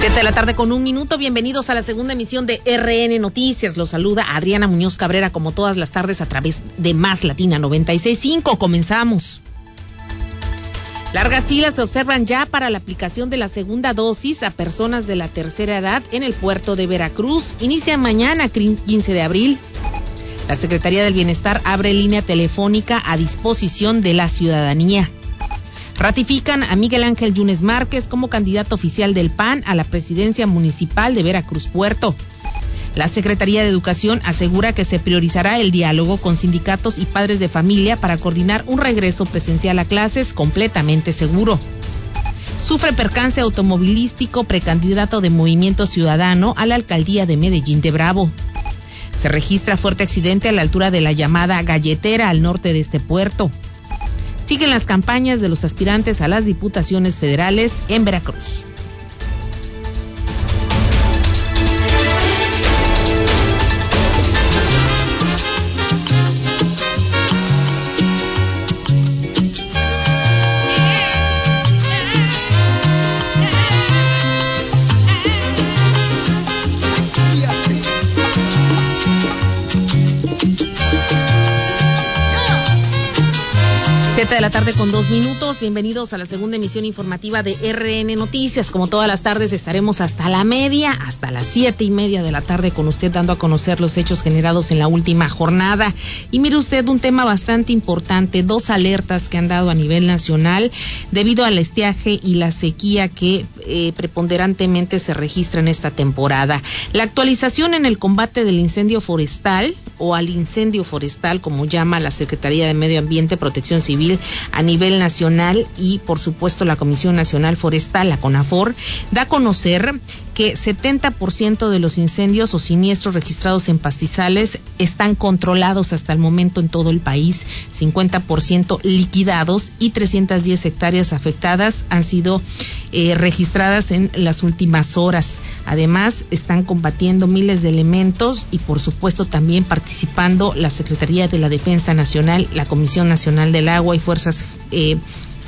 Siete de la tarde con un minuto. Bienvenidos a la segunda emisión de RN Noticias. Los saluda Adriana Muñoz Cabrera, como todas las tardes, a través de Más Latina 965. Comenzamos. Largas filas se observan ya para la aplicación de la segunda dosis a personas de la tercera edad en el puerto de Veracruz. Inicia mañana, 15 de abril. La Secretaría del Bienestar abre línea telefónica a disposición de la ciudadanía. Ratifican a Miguel Ángel Yunes Márquez como candidato oficial del PAN a la presidencia municipal de Veracruz Puerto. La Secretaría de Educación asegura que se priorizará el diálogo con sindicatos y padres de familia para coordinar un regreso presencial a clases completamente seguro. Sufre percance automovilístico precandidato de Movimiento Ciudadano a la alcaldía de Medellín de Bravo. Se registra fuerte accidente a la altura de la llamada Galletera al norte de este puerto. Siguen las campañas de los aspirantes a las diputaciones federales en Veracruz. De la tarde con dos minutos. Bienvenidos a la segunda emisión informativa de RN Noticias. Como todas las tardes estaremos hasta la media, hasta las siete y media de la tarde con usted dando a conocer los hechos generados en la última jornada. Y mire usted un tema bastante importante, dos alertas que han dado a nivel nacional debido al estiaje y la sequía que eh, preponderantemente se registra en esta temporada. La actualización en el combate del incendio forestal o al incendio forestal, como llama la Secretaría de Medio Ambiente, Protección Civil, a nivel nacional y por supuesto la Comisión Nacional Forestal, la CONAFOR, da a conocer que 70% de los incendios o siniestros registrados en pastizales están controlados hasta el momento en todo el país, 50% liquidados y 310 hectáreas afectadas han sido eh, registradas en las últimas horas. Además, están combatiendo miles de elementos y por supuesto también participando la Secretaría de la Defensa Nacional, la Comisión Nacional del Agua y fuerzas eh,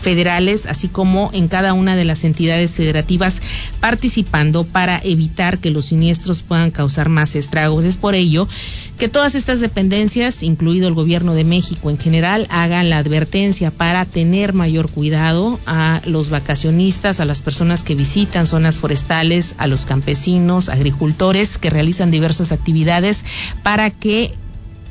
federales, así como en cada una de las entidades federativas participando para evitar que los siniestros puedan causar más estragos. Es por ello que todas estas dependencias, incluido el gobierno de México en general, hagan la advertencia para tener mayor cuidado a los vacacionistas, a las personas que visitan zonas forestales, a los campesinos, agricultores que realizan diversas actividades para que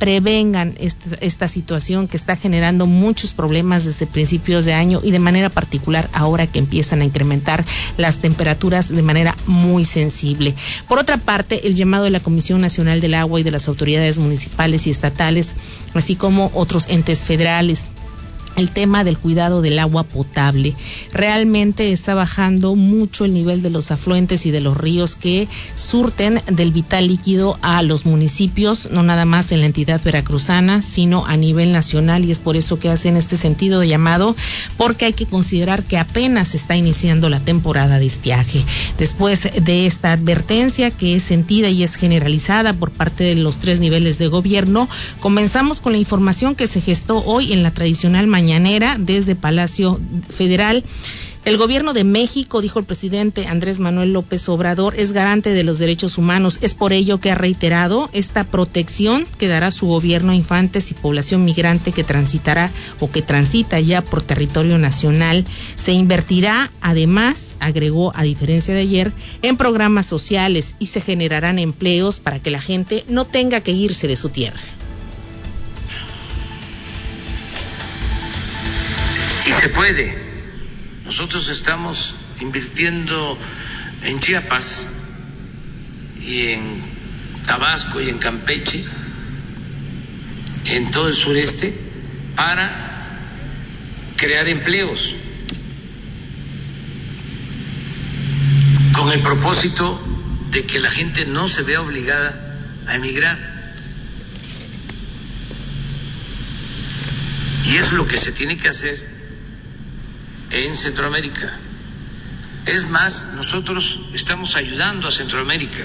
prevengan esta, situación que está generando muchos problemas desde principios de año y de manera particular ahora que empiezan a incrementar las temperaturas de manera muy sensible. Por otra parte, el llamado de la Comisión Nacional del Agua y de las autoridades municipales y estatales, así como otros entes federales, el tema del cuidado del agua potable. Realmente está bajando mucho el nivel de los afluentes y de los ríos que surten del vital líquido a los municipios, no nada más en la entidad veracruzana, sino a nivel nacional y es por eso que hacen este sentido de llamado, porque hay que considerar que apenas está iniciando la temporada de estiaje. Después de esta advertencia que es sentida y es generalizada por parte de los tres niveles de gobierno, comenzamos con la información que se gestó hoy en la tradicional mañana mañanera desde Palacio Federal. El gobierno de México, dijo el presidente Andrés Manuel López Obrador, es garante de los derechos humanos. Es por ello que ha reiterado esta protección que dará su gobierno a infantes y población migrante que transitará o que transita ya por territorio nacional. Se invertirá, además, agregó a diferencia de ayer, en programas sociales y se generarán empleos para que la gente no tenga que irse de su tierra. Se puede. Nosotros estamos invirtiendo en Chiapas y en Tabasco y en Campeche, en todo el sureste, para crear empleos con el propósito de que la gente no se vea obligada a emigrar. Y es lo que se tiene que hacer en Centroamérica. Es más, nosotros estamos ayudando a Centroamérica.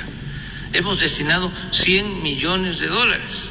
Hemos destinado 100 millones de dólares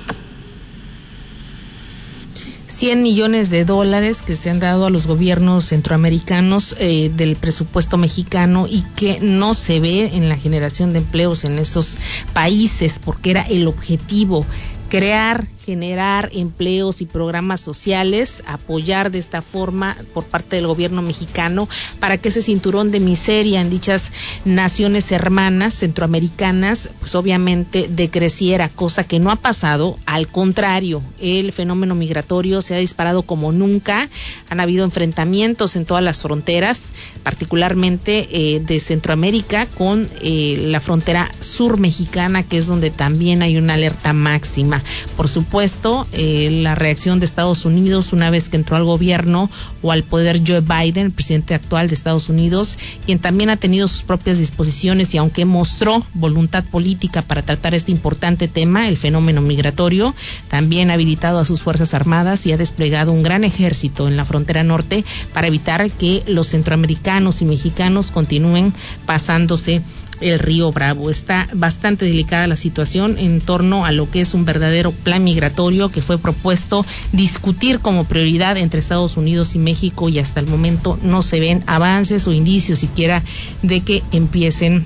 100 millones de dólares que se han dado a los gobiernos centroamericanos eh, del presupuesto mexicano y que no se ve en la generación de empleos en esos países porque era el objetivo crear generar empleos y programas sociales, apoyar de esta forma por parte del gobierno mexicano para que ese cinturón de miseria en dichas naciones hermanas centroamericanas, pues obviamente decreciera, cosa que no ha pasado. Al contrario, el fenómeno migratorio se ha disparado como nunca. Han habido enfrentamientos en todas las fronteras, particularmente eh, de Centroamérica con eh, la frontera sur mexicana, que es donde también hay una alerta máxima. Por supuesto, puesto eh, la reacción de Estados Unidos una vez que entró al gobierno o al poder Joe Biden, el presidente actual de Estados Unidos, quien también ha tenido sus propias disposiciones y aunque mostró voluntad política para tratar este importante tema, el fenómeno migratorio, también ha habilitado a sus Fuerzas Armadas y ha desplegado un gran ejército en la frontera norte para evitar que los centroamericanos y mexicanos continúen pasándose el río Bravo. Está bastante delicada la situación en torno a lo que es un verdadero plan migratorio que fue propuesto discutir como prioridad entre Estados Unidos y México y hasta el momento no se ven avances o indicios siquiera de que empiecen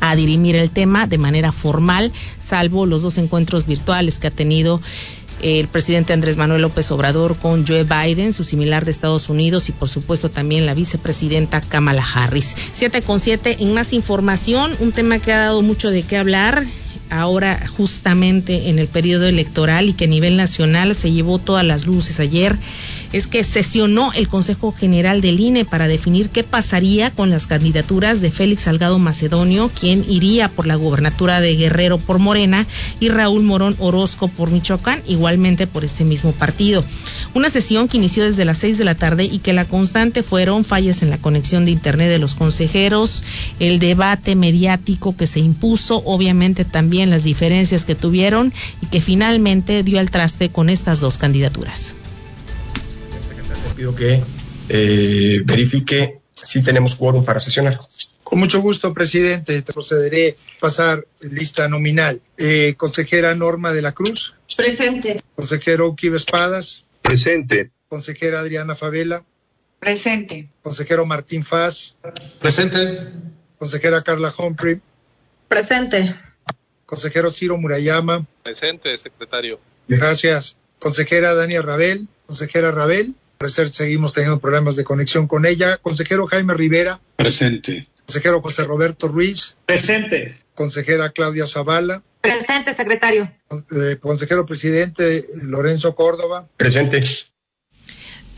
a dirimir el tema de manera formal, salvo los dos encuentros virtuales que ha tenido el presidente Andrés Manuel López Obrador con Joe Biden, su similar de Estados Unidos, y por supuesto también la vicepresidenta Kamala Harris. Siete con siete, en más información, un tema que ha dado mucho de qué hablar ahora justamente en el periodo electoral y que a nivel nacional se llevó todas las luces ayer es que sesionó el Consejo General del INE para definir qué pasaría con las candidaturas de Félix Salgado Macedonio, quien iría por la gubernatura de Guerrero por Morena, y Raúl Morón Orozco por Michoacán, igualmente por este mismo partido. Una sesión que inició desde las seis de la tarde y que la constante fueron fallas en la conexión de Internet de los consejeros, el debate mediático que se impuso, obviamente también las diferencias que tuvieron y que finalmente dio al traste con estas dos candidaturas. Le pido que eh, verifique si tenemos quórum para sesionar. Con mucho gusto, presidente. Procederé a pasar lista nominal. Eh, consejera Norma de la Cruz. Presente. Consejero Kiva Espadas. Presente. Consejera Adriana Favela. Presente. Consejero Martín Faz. Presente. Consejera Carla Humphrey. Presente. Consejero Ciro Murayama. Presente, secretario. Gracias. Consejera Dania Rabel. Consejera Rabel. Parecer seguimos teniendo problemas de conexión con ella. Consejero Jaime Rivera. Presente. Consejero José Roberto Ruiz. Presente. Consejera Claudia Zavala. Presente, secretario. Eh, consejero presidente Lorenzo Córdoba. Presente.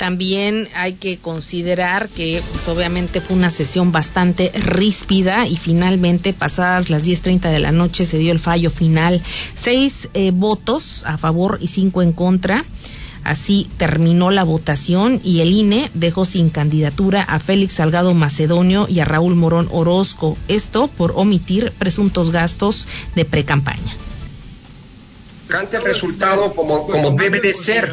También hay que considerar que pues, obviamente fue una sesión bastante ríspida y finalmente pasadas las 10.30 de la noche se dio el fallo final. Seis eh, votos a favor y cinco en contra. Así terminó la votación y el INE dejó sin candidatura a Félix Salgado Macedonio y a Raúl Morón Orozco. Esto por omitir presuntos gastos de precampaña cante el resultado como, como debe de ser.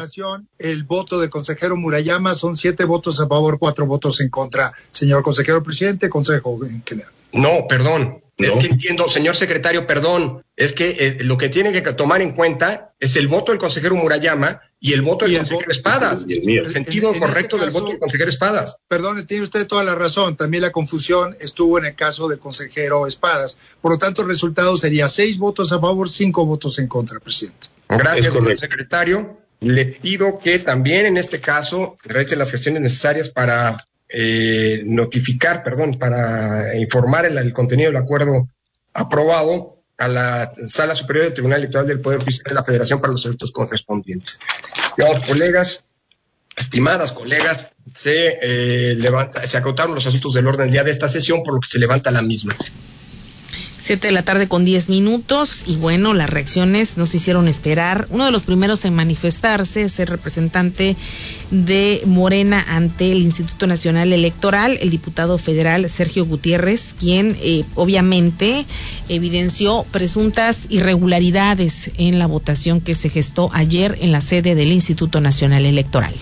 El voto del consejero Murayama son siete votos a favor, cuatro votos en contra. Señor consejero presidente, consejo en general. No, perdón. Es que entiendo, señor secretario, perdón, es que eh, lo que tiene que tomar en cuenta es el voto del consejero Murayama y el voto del consejero Espadas. El, sentido correcto del voto del consejero Espadas. Perdón, tiene usted toda la razón. También la confusión estuvo en el caso del consejero Espadas. Por lo tanto, el resultado sería seis votos a favor, cinco votos en contra, presidente. Gracias, señor secretario. Le pido que también en este caso realice las gestiones necesarias para eh, notificar, perdón, para informar el, contenido del acuerdo aprobado a la Sala Superior del Tribunal Electoral del Poder Judicial de la Federación para los efectos correspondientes. Estimados colegas, estimadas colegas, se, eh, levanta, se acotaron los asuntos del orden del día de esta sesión, por lo que se levanta la misma. 7 de la tarde con 10 minutos y bueno, las reacciones nos hicieron esperar. Uno de los primeros en manifestarse es el representante de Morena ante el Instituto Nacional Electoral, el diputado federal Sergio Gutiérrez, quien eh, obviamente evidenció presuntas irregularidades en la votación que se gestó ayer en la sede del Instituto Nacional Electoral.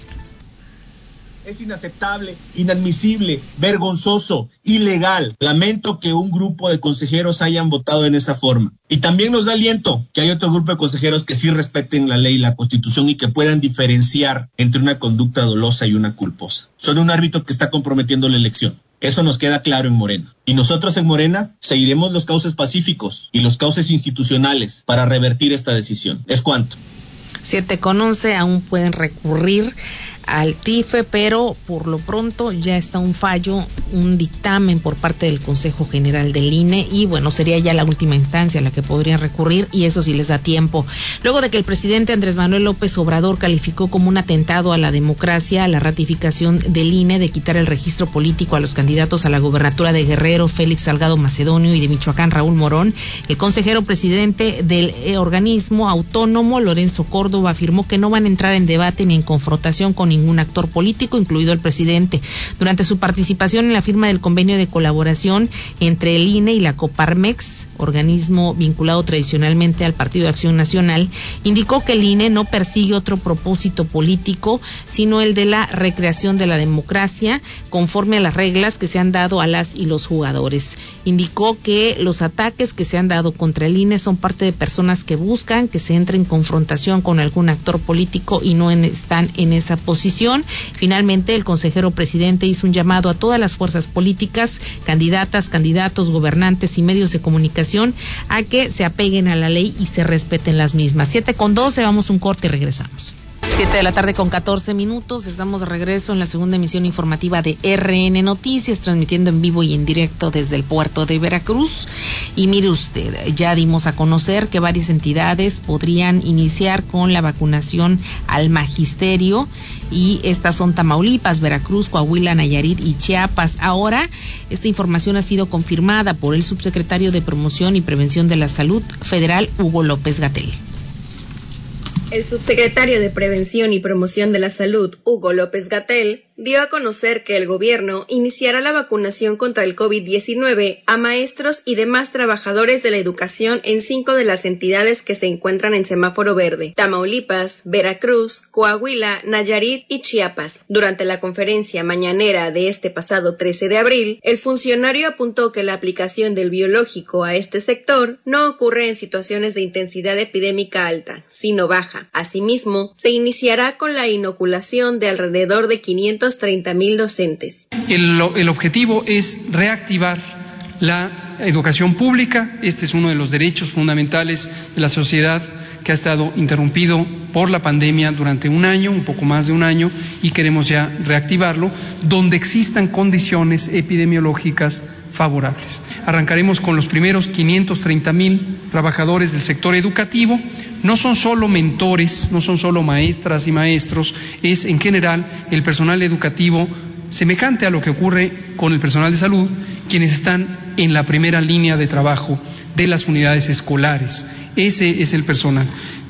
Es inaceptable, inadmisible, vergonzoso, ilegal. Lamento que un grupo de consejeros hayan votado en esa forma. Y también nos da aliento que hay otro grupo de consejeros que sí respeten la ley y la constitución y que puedan diferenciar entre una conducta dolosa y una culposa. Son un árbitro que está comprometiendo la elección. Eso nos queda claro en Morena. Y nosotros en Morena seguiremos los cauces pacíficos y los cauces institucionales para revertir esta decisión. Es cuanto. 7 con 11 aún pueden recurrir al TIFE, pero por lo pronto ya está un fallo, un dictamen por parte del Consejo General del INE y bueno, sería ya la última instancia a la que podrían recurrir y eso sí les da tiempo. Luego de que el presidente Andrés Manuel López Obrador calificó como un atentado a la democracia la ratificación del INE de quitar el registro político a los candidatos a la gobernatura de Guerrero, Félix Salgado Macedonio y de Michoacán, Raúl Morón, el consejero presidente del eh, organismo autónomo, Lorenzo Córdoba, afirmó que no van a entrar en debate ni en confrontación con ningún actor político, incluido el presidente. Durante su participación en la firma del convenio de colaboración entre el INE y la Coparmex, organismo vinculado tradicionalmente al Partido de Acción Nacional, indicó que el INE no persigue otro propósito político, sino el de la recreación de la democracia conforme a las reglas que se han dado a las y los jugadores. Indicó que los ataques que se han dado contra el INE son parte de personas que buscan que se entre en confrontación con algún actor político y no están en esa posición Finalmente, el consejero presidente hizo un llamado a todas las fuerzas políticas, candidatas, candidatos, gobernantes y medios de comunicación a que se apeguen a la ley y se respeten las mismas. Siete con doce, vamos un corte y regresamos. Siete de la tarde con 14 minutos. Estamos de regreso en la segunda emisión informativa de RN Noticias, transmitiendo en vivo y en directo desde el puerto de Veracruz. Y mire usted, ya dimos a conocer que varias entidades podrían iniciar con la vacunación al magisterio y estas son Tamaulipas, Veracruz, Coahuila, Nayarit y Chiapas. Ahora, esta información ha sido confirmada por el subsecretario de Promoción y Prevención de la Salud Federal, Hugo López Gatel. El subsecretario de Prevención y Promoción de la Salud, Hugo López Gatel, dio a conocer que el gobierno iniciará la vacunación contra el COVID-19 a maestros y demás trabajadores de la educación en cinco de las entidades que se encuentran en semáforo verde, Tamaulipas, Veracruz, Coahuila, Nayarit y Chiapas. Durante la conferencia mañanera de este pasado 13 de abril, el funcionario apuntó que la aplicación del biológico a este sector no ocurre en situaciones de intensidad epidémica alta, sino baja. Asimismo, se iniciará con la inoculación de alrededor de 500 treinta mil docentes. El, el objetivo es reactivar la educación pública. Este es uno de los derechos fundamentales de la sociedad que ha estado interrumpido por la pandemia durante un año, un poco más de un año, y queremos ya reactivarlo, donde existan condiciones epidemiológicas favorables. Arrancaremos con los primeros 530 mil trabajadores del sector educativo. No son solo mentores, no son solo maestras y maestros, es en general el personal educativo semejante a lo que ocurre con el personal de salud, quienes están en la primera línea de trabajo de las unidades escolares. Ese es el personal.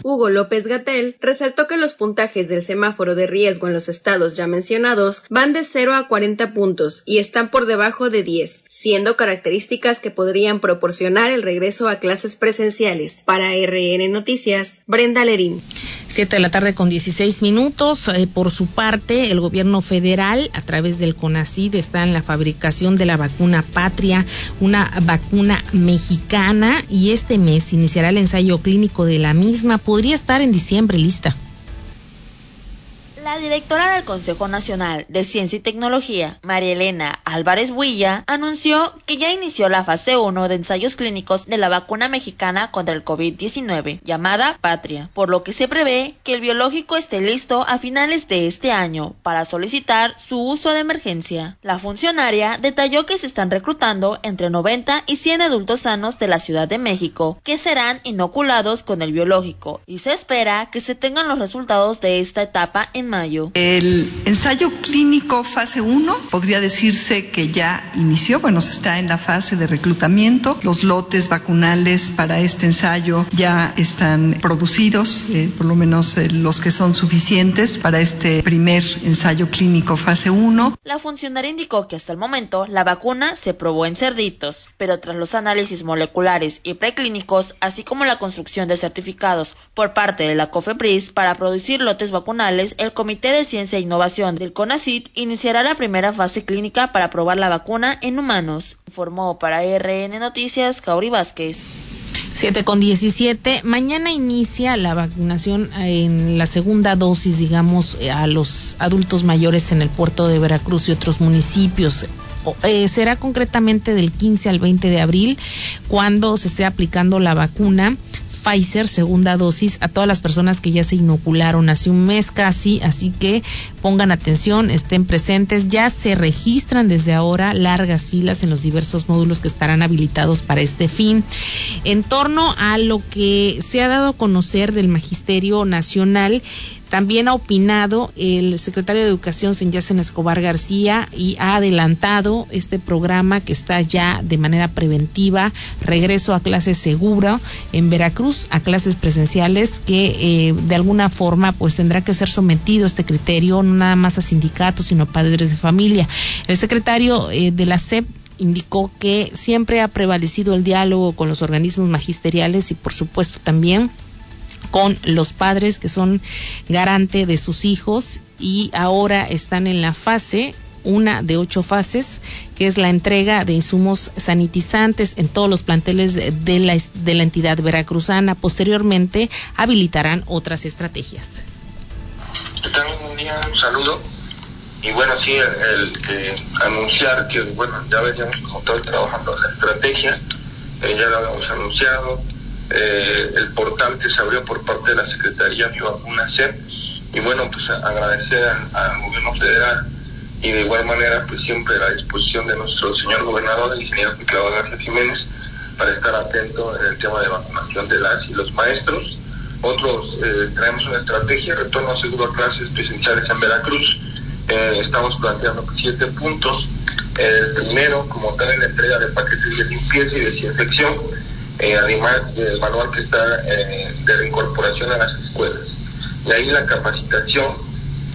Hugo López Gatel resaltó que los puntajes del semáforo de riesgo en los estados ya mencionados van de 0 a 40 puntos y están por debajo de 10, siendo características que podrían proporcionar el regreso a clases presenciales. Para RN Noticias, Brenda Lerín. 7 de la tarde con 16 minutos. Eh, por su parte, el gobierno federal, a través del CONACID, está en la fabricación de la vacuna Patria, una vacuna mexicana, y este mes iniciará el ensayo clínico de la misma. Podría estar en diciembre lista. La directora del Consejo Nacional de Ciencia y Tecnología, María Elena Álvarez Huilla, anunció que ya inició la fase 1 de ensayos clínicos de la vacuna mexicana contra el COVID-19, llamada Patria, por lo que se prevé que el biológico esté listo a finales de este año para solicitar su uso de emergencia. La funcionaria detalló que se están reclutando entre 90 y 100 adultos sanos de la Ciudad de México que serán inoculados con el biológico y se espera que se tengan los resultados de esta etapa en el ensayo clínico fase 1 podría decirse que ya inició, bueno, se está en la fase de reclutamiento. Los lotes vacunales para este ensayo ya están producidos, eh, por lo menos eh, los que son suficientes para este primer ensayo clínico fase 1. La funcionaria indicó que hasta el momento la vacuna se probó en cerditos, pero tras los análisis moleculares y preclínicos, así como la construcción de certificados por parte de la COFEPRIS para producir lotes vacunales, el Comité de Ciencia e Innovación del CONACIT iniciará la primera fase clínica para probar la vacuna en humanos, informó para RN Noticias Cauri Vázquez. 7 con 17. Mañana inicia la vacunación en la segunda dosis, digamos, eh, a los adultos mayores en el puerto de Veracruz y otros municipios. Eh, será concretamente del 15 al 20 de abril cuando se esté aplicando la vacuna Pfizer segunda dosis a todas las personas que ya se inocularon hace un mes casi, así que pongan atención, estén presentes, ya se registran desde ahora largas filas en los diversos módulos que estarán habilitados para este fin. En torno a lo que se ha dado a conocer del Magisterio Nacional, también ha opinado el secretario de Educación, Senyacen Escobar García, y ha adelantado este programa que está ya de manera preventiva, regreso a clases segura en Veracruz, a clases presenciales, que eh, de alguna forma pues tendrá que ser sometido este criterio, no nada más a sindicatos, sino a padres de familia. El secretario eh, de la SEP indicó que siempre ha prevalecido el diálogo con los organismos magisteriales y por supuesto también con los padres que son garante de sus hijos y ahora están en la fase una de ocho fases, que es la entrega de insumos sanitizantes en todos los planteles de la, de la entidad veracruzana. Posteriormente habilitarán otras estrategias. Un día, un saludo. Y bueno, sí, el, anunciar que, bueno, ya veníamos como todo trabajando la estrategia, eh, ya lo habíamos anunciado, eh, el portal que se abrió por parte de la Secretaría Mi Vacuna y bueno, pues agradecer al, gobierno federal y de igual manera pues siempre a la disposición de nuestro señor gobernador, el ingeniero Piclado García Jiménez, para estar atento en el tema de vacunación de las y los maestros. Otros eh, traemos una estrategia, retorno a seguro a clases presenciales en Veracruz. Eh, estamos planteando siete puntos. El primero, como tal, en la entrega de paquetes de limpieza y desinfección eh, además del manual que está eh, de reincorporación a las escuelas. Y ahí la capacitación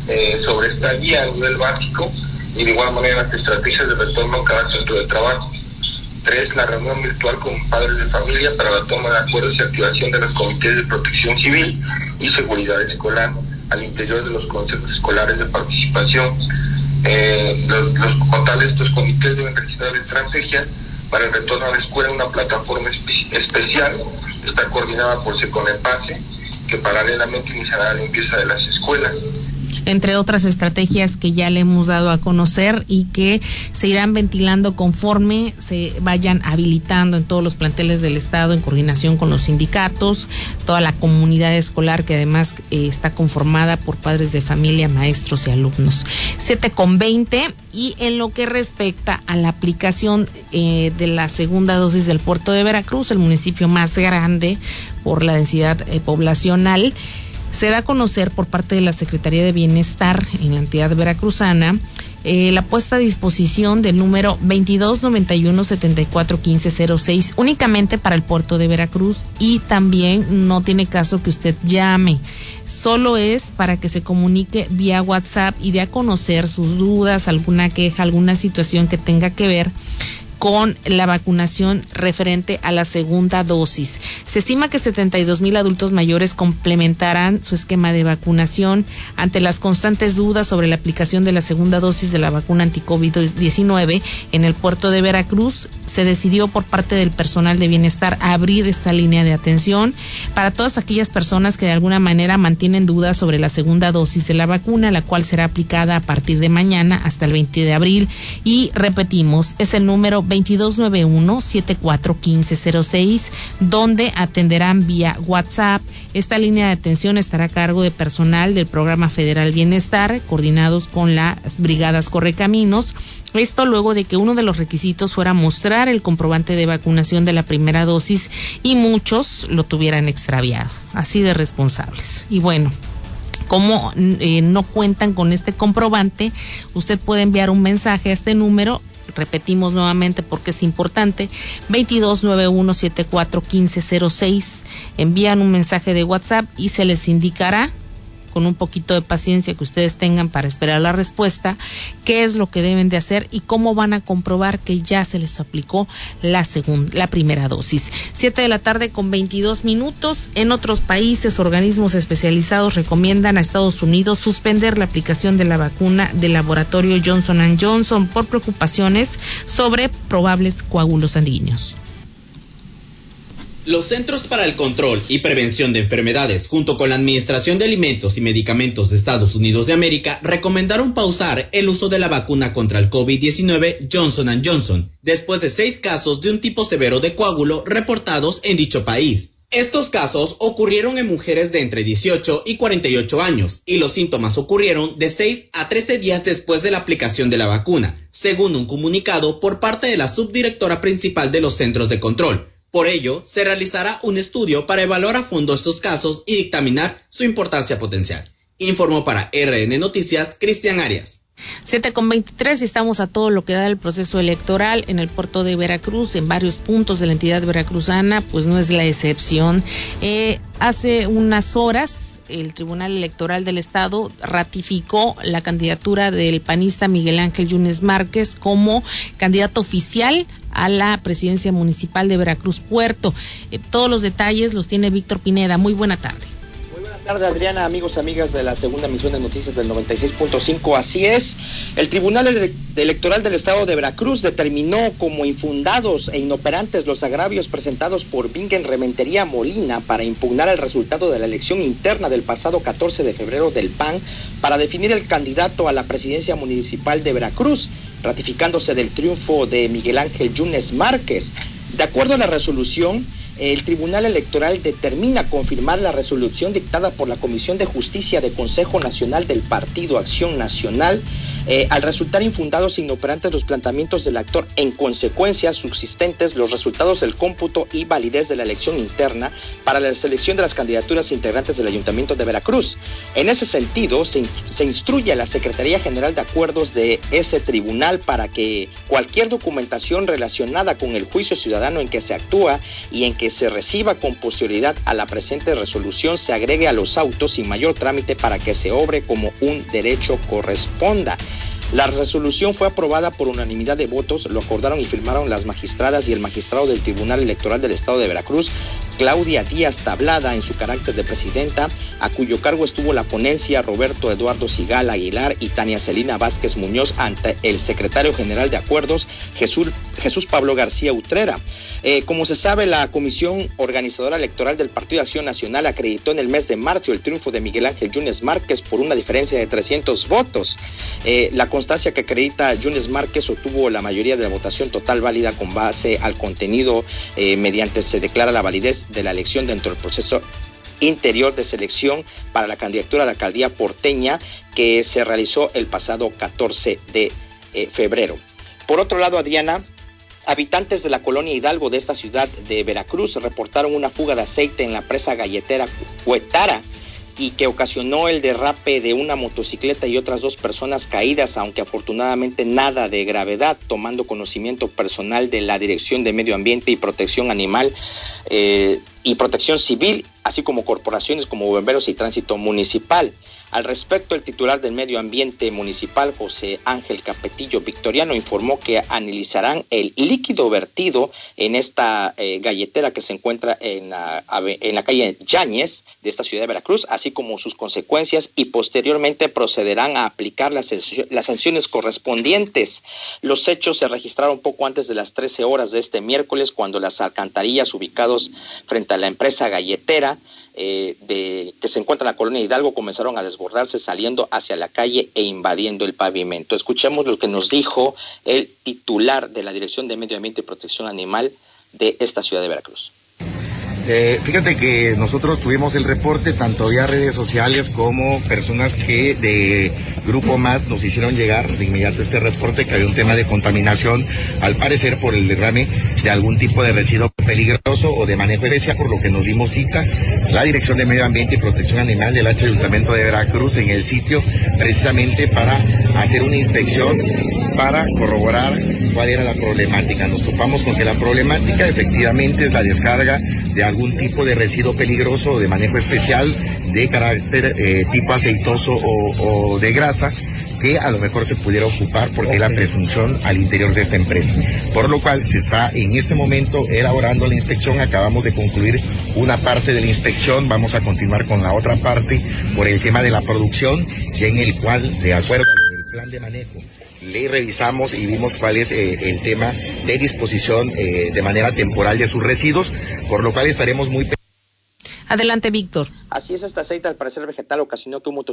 eh, sobre esta guía a nivel básico y de igual manera las estrategias de retorno a cada centro de trabajo. Tres, la reunión virtual con padres de familia para la toma de acuerdos y activación de los comités de protección civil y seguridad escolar al interior de los consejos escolares de participación. los, los, estos comités deben registrar estrategias para el retorno a la escuela una plataforma especial, está coordinada por Seconepase, que paralelamente iniciará la limpieza de las escuelas entre otras estrategias que ya le hemos dado a conocer y que se irán ventilando conforme se vayan habilitando en todos los planteles del Estado en coordinación con los sindicatos, toda la comunidad escolar que además eh, está conformada por padres de familia, maestros y alumnos. 7 con 20 y en lo que respecta a la aplicación eh, de la segunda dosis del puerto de Veracruz, el municipio más grande por la densidad eh, poblacional, se da a conocer por parte de la Secretaría de Bienestar en la entidad veracruzana eh, la puesta a disposición del número 2291-741506 únicamente para el puerto de Veracruz y también no tiene caso que usted llame. Solo es para que se comunique vía WhatsApp y dé a conocer sus dudas, alguna queja, alguna situación que tenga que ver con la vacunación referente a la segunda dosis. Se estima que 72 mil adultos mayores complementarán su esquema de vacunación ante las constantes dudas sobre la aplicación de la segunda dosis de la vacuna anti-COVID-19 en el puerto de Veracruz. Se decidió por parte del personal de bienestar abrir esta línea de atención para todas aquellas personas que de alguna manera mantienen dudas sobre la segunda dosis de la vacuna, la cual será aplicada a partir de mañana hasta el 20 de abril. Y repetimos, es el número 2291-741506, donde atenderán vía WhatsApp. Esta línea de atención estará a cargo de personal del Programa Federal Bienestar, coordinados con las Brigadas Correcaminos. Esto luego de que uno de los requisitos fuera mostrar el comprobante de vacunación de la primera dosis y muchos lo tuvieran extraviado. Así de responsables. Y bueno, como eh, no cuentan con este comprobante, usted puede enviar un mensaje a este número repetimos nuevamente porque es importante, 2291741506. Envían un mensaje de WhatsApp y se les indicará con un poquito de paciencia que ustedes tengan para esperar la respuesta, qué es lo que deben de hacer y cómo van a comprobar que ya se les aplicó la segunda, la primera dosis. Siete de la tarde con 22 minutos. En otros países, organismos especializados recomiendan a Estados Unidos suspender la aplicación de la vacuna del laboratorio Johnson Johnson por preocupaciones sobre probables coágulos sanguíneos. Los Centros para el Control y Prevención de Enfermedades, junto con la Administración de Alimentos y Medicamentos de Estados Unidos de América, recomendaron pausar el uso de la vacuna contra el COVID-19 Johnson Johnson, después de seis casos de un tipo severo de coágulo reportados en dicho país. Estos casos ocurrieron en mujeres de entre 18 y 48 años y los síntomas ocurrieron de 6 a 13 días después de la aplicación de la vacuna, según un comunicado por parte de la subdirectora principal de los centros de control, por ello, se realizará un estudio para evaluar a fondo estos casos y dictaminar su importancia potencial. Informó para RN Noticias Cristian Arias. 7 con 23 y estamos a todo lo que da el proceso electoral en el puerto de Veracruz, en varios puntos de la entidad veracruzana, pues no es la excepción. Eh, hace unas horas el Tribunal Electoral del Estado ratificó la candidatura del panista Miguel Ángel Yunes Márquez como candidato oficial a la presidencia municipal de Veracruz Puerto. Eh, todos los detalles los tiene Víctor Pineda. Muy buena tarde. Muy buena tarde, Adriana, amigos, amigas de la segunda emisión de noticias del 96.5. Así es. El Tribunal Electoral del Estado de Veracruz determinó como infundados e inoperantes los agravios presentados por Bingen Rementería Molina para impugnar el resultado de la elección interna del pasado 14 de febrero del PAN para definir el candidato a la presidencia municipal de Veracruz ratificándose del triunfo de Miguel Ángel Yunes Márquez. De acuerdo a la resolución, el Tribunal Electoral determina confirmar la resolución dictada por la Comisión de Justicia de Consejo Nacional del Partido Acción Nacional eh, al resultar infundados e inoperantes los planteamientos del actor, en consecuencia subsistentes los resultados del cómputo y validez de la elección interna para la selección de las candidaturas integrantes del Ayuntamiento de Veracruz. En ese sentido, se, se instruye a la Secretaría General de Acuerdos de ese tribunal para que cualquier documentación relacionada con el juicio ciudadano en que se actúa y en que se reciba con posterioridad a la presente resolución se agregue a los autos sin mayor trámite para que se obre como un derecho corresponda. La resolución fue aprobada por unanimidad de votos, lo acordaron y firmaron las magistradas y el magistrado del Tribunal Electoral del Estado de Veracruz, Claudia Díaz Tablada, en su carácter de presidenta, a cuyo cargo estuvo la ponencia Roberto Eduardo Sigal Aguilar y Tania Celina Vázquez Muñoz ante el secretario general de Acuerdos, Jesús, Pablo García Utrera. Eh, como se sabe, la Comisión Organizadora Electoral del Partido de Acción Nacional acreditó en el mes de marzo el triunfo de Miguel Ángel Yunes Márquez por una diferencia de 300 votos. Eh, la constancia que acredita Yunes Márquez obtuvo la mayoría de la votación total válida con base al contenido eh, mediante se declara la validez de la elección dentro del proceso interior de selección para la candidatura a la alcaldía porteña que se realizó el pasado 14 de febrero. Por otro lado, Adriana, Habitantes de la colonia Hidalgo de esta ciudad de Veracruz reportaron una fuga de aceite en la presa galletera Cuetara y que ocasionó el derrape de una motocicleta y otras dos personas caídas, aunque afortunadamente nada de gravedad, tomando conocimiento personal de la Dirección de Medio Ambiente y Protección Animal eh, y Protección Civil, así como corporaciones como Bomberos y Tránsito Municipal. Al respecto, el titular del Medio Ambiente Municipal, José Ángel Capetillo Victoriano, informó que analizarán el líquido vertido en esta eh, galletera que se encuentra en la, en la calle Yáñez, de esta ciudad de Veracruz, así como sus consecuencias y posteriormente procederán a aplicar las, las sanciones correspondientes. Los hechos se registraron poco antes de las 13 horas de este miércoles cuando las alcantarillas ubicados frente a la empresa galletera eh, de, que se encuentra en la colonia Hidalgo comenzaron a desbordarse saliendo hacia la calle e invadiendo el pavimento. Escuchemos lo que nos dijo el titular de la Dirección de Medio Ambiente y Protección Animal de esta ciudad de Veracruz. Eh, fíjate que nosotros tuvimos el reporte tanto vía redes sociales como personas que de Grupo Más nos hicieron llegar de inmediato este reporte que había un tema de contaminación, al parecer por el derrame de algún tipo de residuo peligroso o de manejo de por lo que nos dimos cita la Dirección de Medio Ambiente y Protección Animal del H Ayuntamiento de Veracruz en el sitio precisamente para hacer una inspección para corroborar cuál era la problemática. Nos topamos con que la problemática efectivamente es la descarga de algún algún tipo de residuo peligroso o de manejo especial de carácter eh, tipo aceitoso o, o de grasa que a lo mejor se pudiera ocupar porque la presunción al interior de esta empresa. Por lo cual se está en este momento elaborando la inspección, acabamos de concluir una parte de la inspección, vamos a continuar con la otra parte por el tema de la producción, y en el cual, de acuerdo a de manejo, le revisamos y vimos cuál es eh, el tema de disposición eh, de manera temporal de sus residuos, por lo cual estaremos muy Adelante, Víctor. Así es, este aceite al parecer vegetal ocasionó que un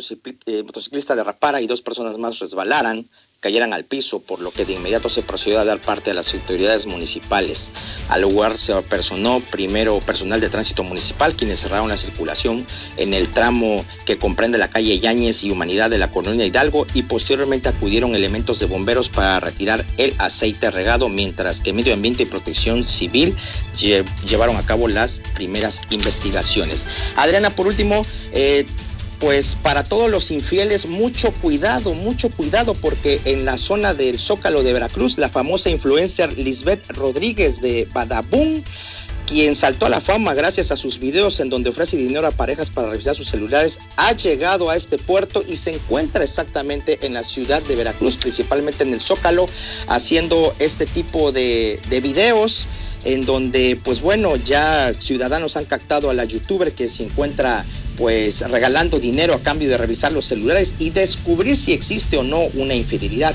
eh, motociclista derrapara y dos personas más resbalaran cayeran al piso, por lo que de inmediato se procedió a dar parte a las autoridades municipales. Al lugar se apersonó primero personal de tránsito municipal, quienes cerraron la circulación en el tramo que comprende la calle Yáñez y Humanidad de la colonia Hidalgo y posteriormente acudieron elementos de bomberos para retirar el aceite regado, mientras que Medio Ambiente y Protección Civil llevaron a cabo las primeras investigaciones. Adriana, por último, eh, pues para todos los infieles mucho cuidado, mucho cuidado porque en la zona del Zócalo de Veracruz la famosa influencer Lisbeth Rodríguez de Badabun quien saltó a la fama gracias a sus videos en donde ofrece dinero a parejas para revisar sus celulares, ha llegado a este puerto y se encuentra exactamente en la ciudad de Veracruz, principalmente en el Zócalo, haciendo este tipo de, de videos en donde, pues bueno, ya ciudadanos han captado a la youtuber que se encuentra pues regalando dinero a cambio de revisar los celulares y descubrir si existe o no una infidelidad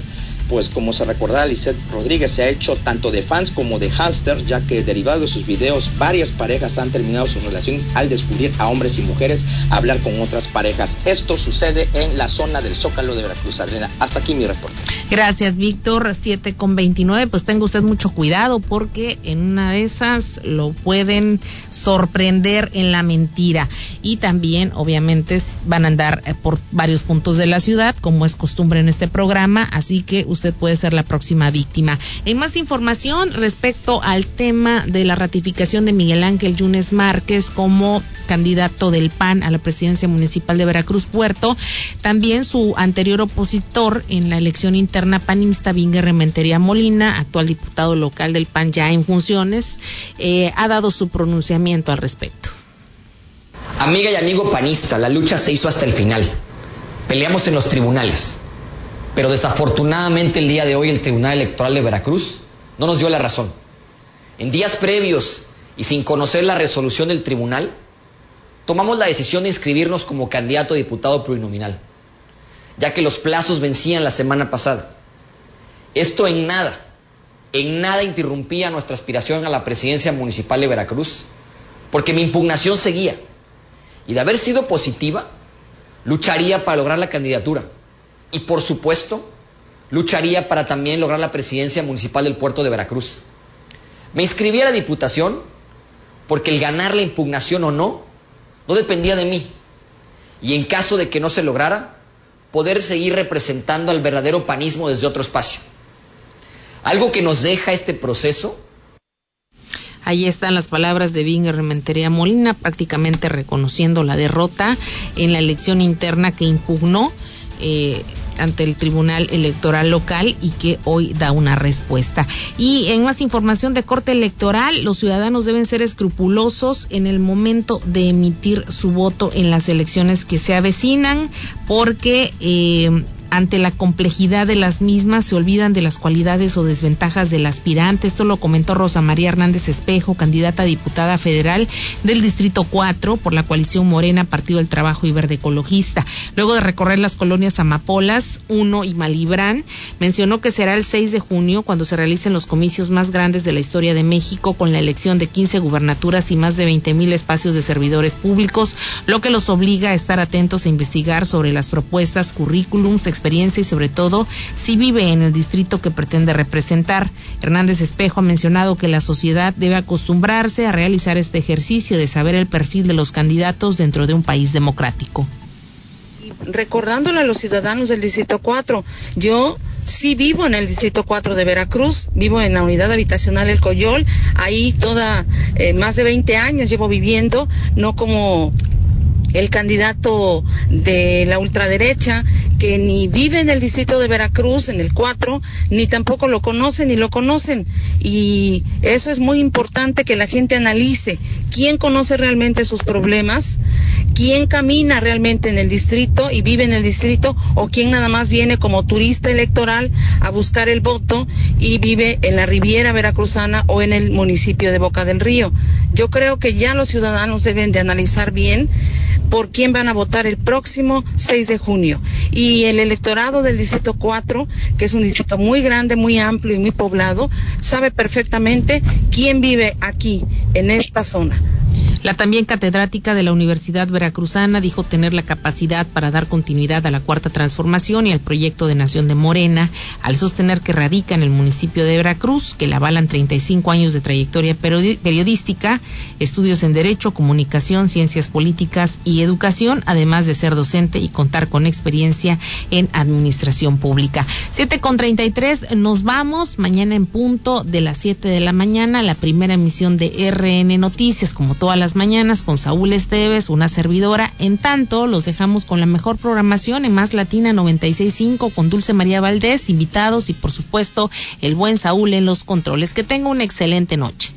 pues como se recordará, Lizeth Rodríguez se ha hecho tanto de fans como de hamster, ya que derivado de sus videos, varias parejas han terminado sus relaciones al descubrir a hombres y mujeres hablar con otras parejas. Esto sucede en la zona del Zócalo de Veracruz, Adriana. Hasta aquí mi reporte. Gracias, Víctor. 7 con 29. Pues tenga usted mucho cuidado porque en una de esas lo pueden sorprender en la mentira. Y también, obviamente, van a andar eh, por varios puntos de la ciudad, como es costumbre en este programa. Así que usted puede ser la próxima víctima. En más información respecto al tema de la ratificación de Miguel Ángel Yunes Márquez como candidato del PAN a la presidencia municipal de Veracruz Puerto, también su anterior opositor en la elección interna panista, Vingue Rementería Molina, actual diputado local del PAN ya en funciones, eh, ha dado su pronunciamiento al respecto. Amiga y amigo panista, la lucha se hizo hasta el final. Peleamos en los tribunales pero desafortunadamente el día de hoy el Tribunal Electoral de Veracruz no nos dio la razón. En días previos y sin conocer la resolución del tribunal, tomamos la decisión de inscribirnos como candidato a diputado plurinominal, ya que los plazos vencían la semana pasada. Esto en nada, en nada interrumpía nuestra aspiración a la presidencia municipal de Veracruz, porque mi impugnación seguía. Y de haber sido positiva, lucharía para lograr la candidatura y por supuesto lucharía para también lograr la presidencia municipal del puerto de Veracruz. Me inscribí a la diputación porque el ganar la impugnación o no no dependía de mí. Y en caso de que no se lograra, poder seguir representando al verdadero panismo desde otro espacio. Algo que nos deja este proceso Ahí están las palabras de Vinger Rementería Molina, prácticamente reconociendo la derrota en la elección interna que impugnó eh, ante el Tribunal Electoral Local y que hoy da una respuesta. Y en más información de corte electoral, los ciudadanos deben ser escrupulosos en el momento de emitir su voto en las elecciones que se avecinan porque eh, ante la complejidad de las mismas se olvidan de las cualidades o desventajas del aspirante. Esto lo comentó Rosa María Hernández Espejo, candidata a diputada federal del Distrito 4 por la coalición Morena, Partido del Trabajo y Verde Ecologista. Luego de recorrer las colonias Amapolas 1 y Malibrán, mencionó que será el 6 de junio cuando se realicen los comicios más grandes de la historia de México con la elección de 15 gubernaturas y más de 20 mil espacios de servidores públicos, lo que los obliga a estar atentos a investigar sobre las propuestas, currículums, experiencia y sobre todo si vive en el distrito que pretende representar. Hernández Espejo ha mencionado que la sociedad debe acostumbrarse a realizar este ejercicio de saber el perfil de los candidatos dentro de un país democrático. Recordándole a los ciudadanos del Distrito 4, yo sí vivo en el Distrito 4 de Veracruz, vivo en la unidad habitacional El Coyol, ahí toda, eh, más de 20 años llevo viviendo, no como el candidato de la ultraderecha que ni vive en el distrito de Veracruz, en el 4, ni tampoco lo conocen ni lo conocen. Y eso es muy importante que la gente analice quién conoce realmente sus problemas, quién camina realmente en el distrito y vive en el distrito o quién nada más viene como turista electoral a buscar el voto y vive en la Riviera Veracruzana o en el municipio de Boca del Río. Yo creo que ya los ciudadanos deben de analizar bien por quién van a votar el próximo 6 de junio. Y el electorado del Distrito 4, que es un distrito muy grande, muy amplio y muy poblado, sabe perfectamente quién vive aquí, en esta zona. La también catedrática de la Universidad Veracruzana dijo tener la capacidad para dar continuidad a la cuarta transformación y al proyecto de Nación de Morena, al sostener que radica en el municipio de Veracruz, que la avalan 35 años de trayectoria periodística, estudios en Derecho, Comunicación, Ciencias Políticas y Educación, además de ser docente y contar con experiencia en administración pública. 7 con 33, nos vamos mañana en punto de las 7 de la mañana, la primera emisión de RN Noticias, como todas mañanas con Saúl Esteves, una servidora. En tanto, los dejamos con la mejor programación en Más Latina 965 con Dulce María Valdés, invitados y por supuesto el buen Saúl en los controles. Que tenga una excelente noche.